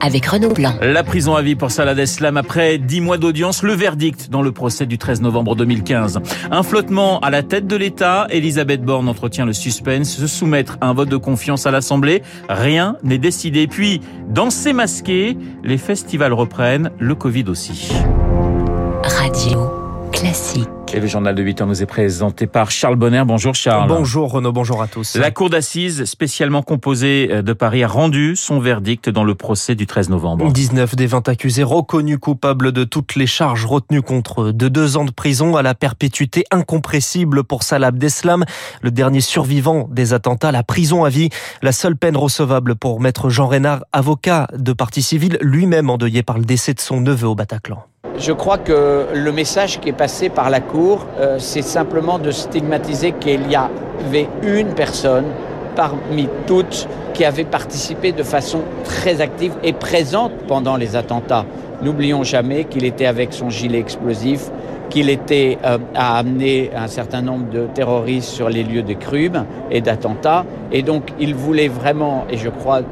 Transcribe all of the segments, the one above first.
avec Renaud Blanc. La prison à vie pour Salah Deslam après 10 mois d'audience, le verdict dans le procès du 13 novembre 2015. Un flottement à la tête de l'État, Elisabeth Borne entretient le suspense, se soumettre à un vote de confiance à l'Assemblée, rien n'est décidé. Puis, danser masqué, les festivals reprennent, le Covid aussi. Radio Classique. Et le journal de 8 heures nous est présenté par Charles Bonner. Bonjour Charles. Bonjour Renaud, bonjour à tous. La Cour d'assises spécialement composée de Paris a rendu son verdict dans le procès du 13 novembre. 19 des 20 accusés reconnus coupables de toutes les charges retenues contre eux. De deux ans de prison à la perpétuité incompressible pour Salah Abdeslam, le dernier survivant des attentats, la prison à vie, la seule peine recevable pour maître Jean Reynard, avocat de partie civile, lui-même endeuillé par le décès de son neveu au Bataclan. Je crois que le message qui est passé par la Cour, euh, c'est simplement de stigmatiser qu'il y avait une personne parmi toutes qui avait participé de façon très active et présente pendant les attentats. N'oublions jamais qu'il était avec son gilet explosif, qu'il était euh, à amener un certain nombre de terroristes sur les lieux de crimes et d'attentats. Et donc il voulait vraiment, et je crois,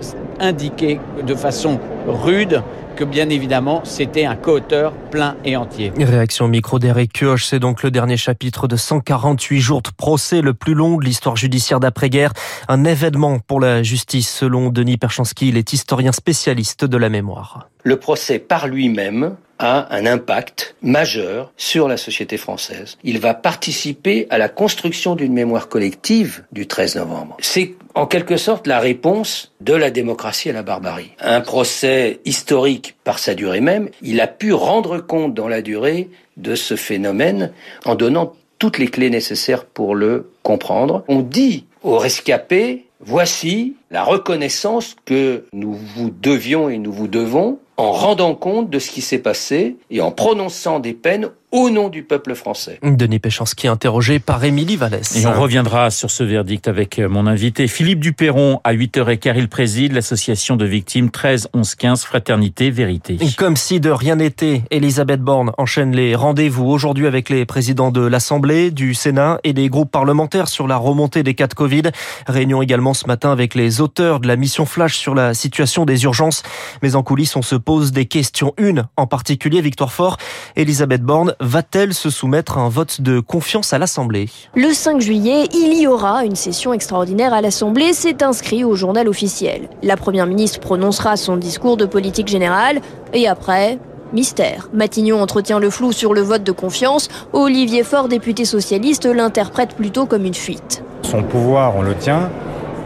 indiquer de façon rude que bien évidemment c'était un co-auteur plein et entier. Réaction micro d'Eric Kioch, c'est donc le dernier chapitre de 148 jours de procès, le plus long de l'histoire judiciaire d'après-guerre. Un événement pour la justice selon Denis Perchansky, il est historien spécialiste de la mémoire. Le procès par lui-même a un impact majeur sur la société française. Il va participer à la construction d'une mémoire collective du 13 novembre. C'est en quelque sorte la réponse de la démocratie à la barbarie. Un procès historique par sa durée même, il a pu rendre compte dans la durée de ce phénomène en donnant toutes les clés nécessaires pour le comprendre. On dit aux rescapés, voici la reconnaissance que nous vous devions et nous vous devons en rendant compte de ce qui s'est passé et en prononçant des peines au nom du peuple français. Denis Péchanski interrogé par Émilie Vallès. Et on reviendra sur ce verdict avec mon invité Philippe Duperron. À 8h15, il préside l'association de victimes 13 11 15 Fraternité Vérité. Comme si de rien n'était, Elisabeth Borne enchaîne les rendez-vous aujourd'hui avec les présidents de l'Assemblée, du Sénat et des groupes parlementaires sur la remontée des cas de Covid. Réunion également ce matin avec les auteurs de la mission Flash sur la situation des urgences. Mais en coulisses, on se pose des questions. Une en particulier, Victoire Fort, Elisabeth Borne va-t-elle se soumettre à un vote de confiance à l'Assemblée? Le 5 juillet, il y aura une session extraordinaire à l'Assemblée. C'est inscrit au journal officiel. La Première ministre prononcera son discours de politique générale et après, Mystère. Matignon entretient le flou sur le vote de confiance. Olivier Faure, député socialiste, l'interprète plutôt comme une fuite. Son pouvoir, on le tient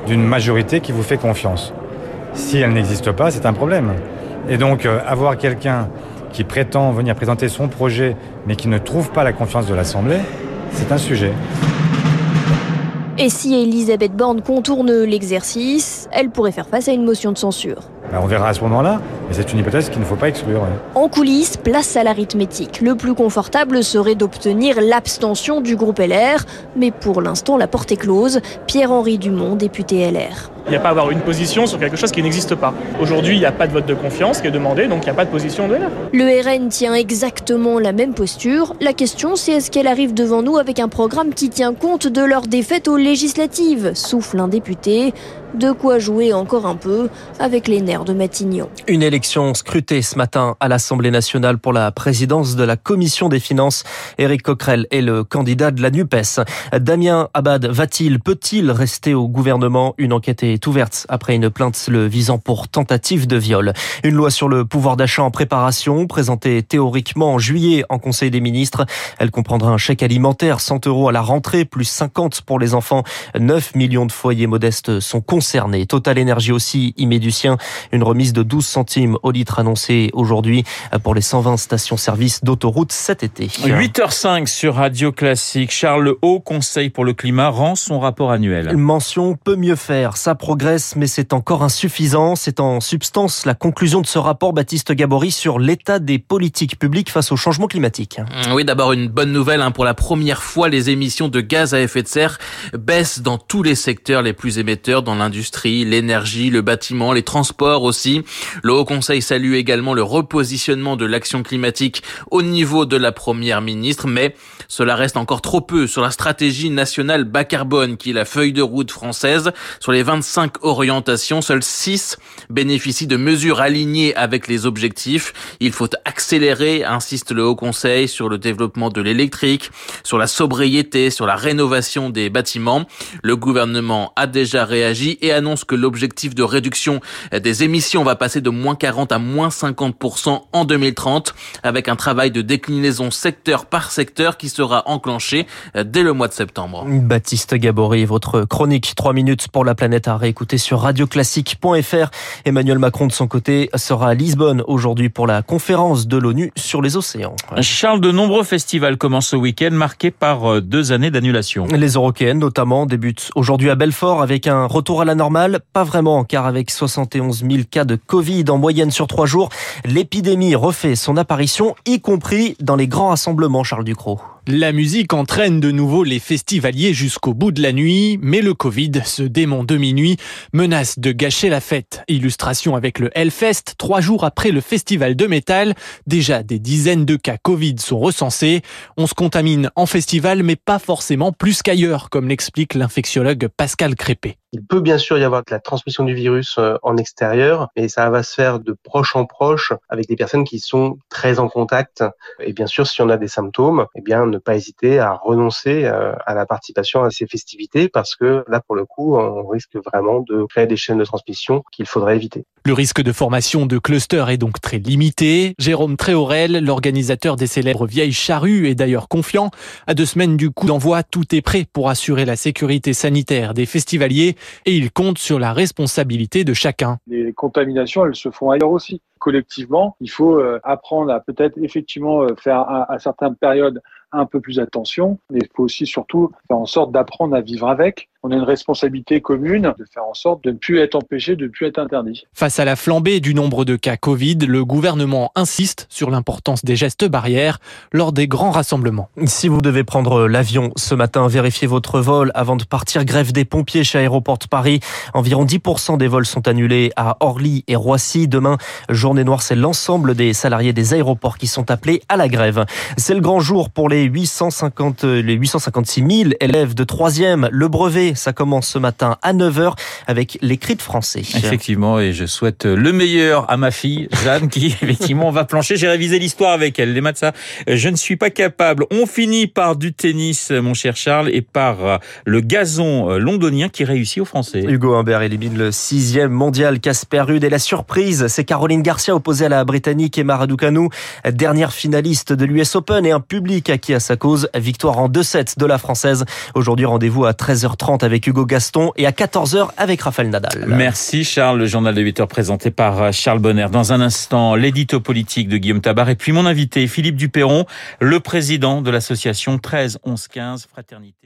d'une majorité qui vous fait confiance. Si elle n'existe pas, c'est un problème. Et donc, euh, avoir quelqu'un qui prétend venir présenter son projet, mais qui ne trouve pas la confiance de l'Assemblée, c'est un sujet. Et si Elisabeth Borne contourne l'exercice, elle pourrait faire face à une motion de censure. Ben, on verra à ce moment-là, mais c'est une hypothèse qu'il ne faut pas exclure. En coulisses, place à l'arithmétique. Le plus confortable serait d'obtenir l'abstention du groupe LR, mais pour l'instant la porte est close. Pierre-Henri Dumont, député LR. Il n'y a pas à avoir une position sur quelque chose qui n'existe pas. Aujourd'hui, il n'y a pas de vote de confiance qui est demandé, donc il n'y a pas de position de LR. Le RN tient exactement la même posture. La question, c'est est-ce qu'elle arrive devant nous avec un programme qui tient compte de leur défaite aux législatives Souffle un député. De quoi jouer encore un peu avec les nerfs de Matignon. Une élection scrutée ce matin à l'Assemblée nationale pour la présidence de la Commission des finances. Éric Coquerel est le candidat de la NUPES. Damien Abad va-t-il, peut-il rester au gouvernement? Une enquête est ouverte après une plainte le visant pour tentative de viol. Une loi sur le pouvoir d'achat en préparation, présentée théoriquement en juillet en Conseil des ministres. Elle comprendra un chèque alimentaire, 100 euros à la rentrée, plus 50 pour les enfants. 9 millions de foyers modestes sont. Total Énergie aussi y met du sien. Une remise de 12 centimes au litre annoncée aujourd'hui pour les 120 stations-service d'autoroute cet été. 8h05 sur Radio Classique. Charles Haut, Conseil pour le climat, rend son rapport annuel. Mention peut mieux faire. Ça progresse, mais c'est encore insuffisant. C'est en substance la conclusion de ce rapport Baptiste Gabory sur l'état des politiques publiques face au changement climatique. Oui, d'abord une bonne nouvelle. Hein. Pour la première fois, les émissions de gaz à effet de serre baissent dans tous les secteurs les plus émetteurs, dans l'industrie l'industrie, l'énergie, le bâtiment, les transports aussi. Le Haut Conseil salue également le repositionnement de l'action climatique au niveau de la première ministre, mais cela reste encore trop peu sur la stratégie nationale bas carbone qui est la feuille de route française. Sur les 25 orientations, seules 6 bénéficient de mesures alignées avec les objectifs. Il faut accélérer, insiste le Haut Conseil, sur le développement de l'électrique, sur la sobriété, sur la rénovation des bâtiments. Le gouvernement a déjà réagi et annonce que l'objectif de réduction des émissions va passer de moins 40 à moins 50% en 2030 avec un travail de déclinaison secteur par secteur qui sera enclenché dès le mois de septembre. Baptiste Gabory, votre chronique 3 minutes pour la planète à réécouter sur radioclassique.fr. Emmanuel Macron de son côté sera à Lisbonne aujourd'hui pour la conférence de l'ONU sur les océans. Charles, de nombreux festivals commencent ce week-end marqués par euh, deux années d'annulation. Les Eurokéennes notamment débutent aujourd'hui à Belfort avec un retour à la normale. Pas vraiment car avec 71 000 cas de Covid en moyenne sur trois jours, l'épidémie refait son apparition y compris dans les grands rassemblements Charles Ducrot. La musique entraîne de nouveau les festivaliers jusqu'au bout de la nuit, mais le Covid, ce démon de minuit, menace de gâcher la fête. Illustration avec le Hellfest, trois jours après le festival de métal, déjà des dizaines de cas Covid sont recensés. On se contamine en festival, mais pas forcément plus qu'ailleurs, comme l'explique l'infectiologue Pascal Crépé. Il peut bien sûr y avoir de la transmission du virus euh, en extérieur, mais ça va se faire de proche en proche avec des personnes qui sont très en contact. Et bien sûr, si on a des symptômes, eh bien, ne pas hésiter à renoncer euh, à la participation à ces festivités parce que là, pour le coup, on risque vraiment de créer des chaînes de transmission qu'il faudrait éviter. Le risque de formation de clusters est donc très limité. Jérôme Tréorel, l'organisateur des célèbres Vieilles Charrues, est d'ailleurs confiant. À deux semaines du coup d'envoi, tout est prêt pour assurer la sécurité sanitaire des festivaliers et il compte sur la responsabilité de chacun. Les contaminations, elles se font ailleurs aussi. Collectivement, il faut euh, apprendre à peut-être effectivement euh, faire à, à certaines périodes un peu plus attention, mais il faut aussi surtout faire en sorte d'apprendre à vivre avec. On a une responsabilité commune de faire en sorte de ne plus être empêché, de ne plus être interdit. Face à la flambée du nombre de cas Covid, le gouvernement insiste sur l'importance des gestes barrières lors des grands rassemblements. Si vous devez prendre l'avion ce matin, vérifiez votre vol avant de partir. Grève des pompiers chez Aéroport de Paris. Environ 10% des vols sont annulés à Orly et Roissy. Demain, journée noire, c'est l'ensemble des salariés des aéroports qui sont appelés à la grève. C'est le grand jour pour les 850, les 856 000 élèves de troisième. Le brevet, ça commence ce matin à 9h avec les cris de français. Effectivement, et je souhaite le meilleur à ma fille, Jeanne, qui effectivement va plancher. J'ai révisé l'histoire avec elle. Les maths, ça, je ne suis pas capable. On finit par du tennis, mon cher Charles, et par le gazon londonien qui réussit aux Français. Hugo Humbert élimine le sixième mondial Casper Ruud. Et la surprise, c'est Caroline Garcia opposée à la Britannique Emma Raducanu, dernière finaliste de l'US Open et un public acquis à sa cause. Victoire en 2-7 de la Française. Aujourd'hui, rendez-vous à 13h30 avec Hugo Gaston et à 14h avec Raphaël Nadal. Merci Charles, le journal de 8h présenté par Charles Bonner. Dans un instant, l'édito politique de Guillaume Tabar et puis mon invité Philippe Duperron, le président de l'association 13 11 15 Fraternité.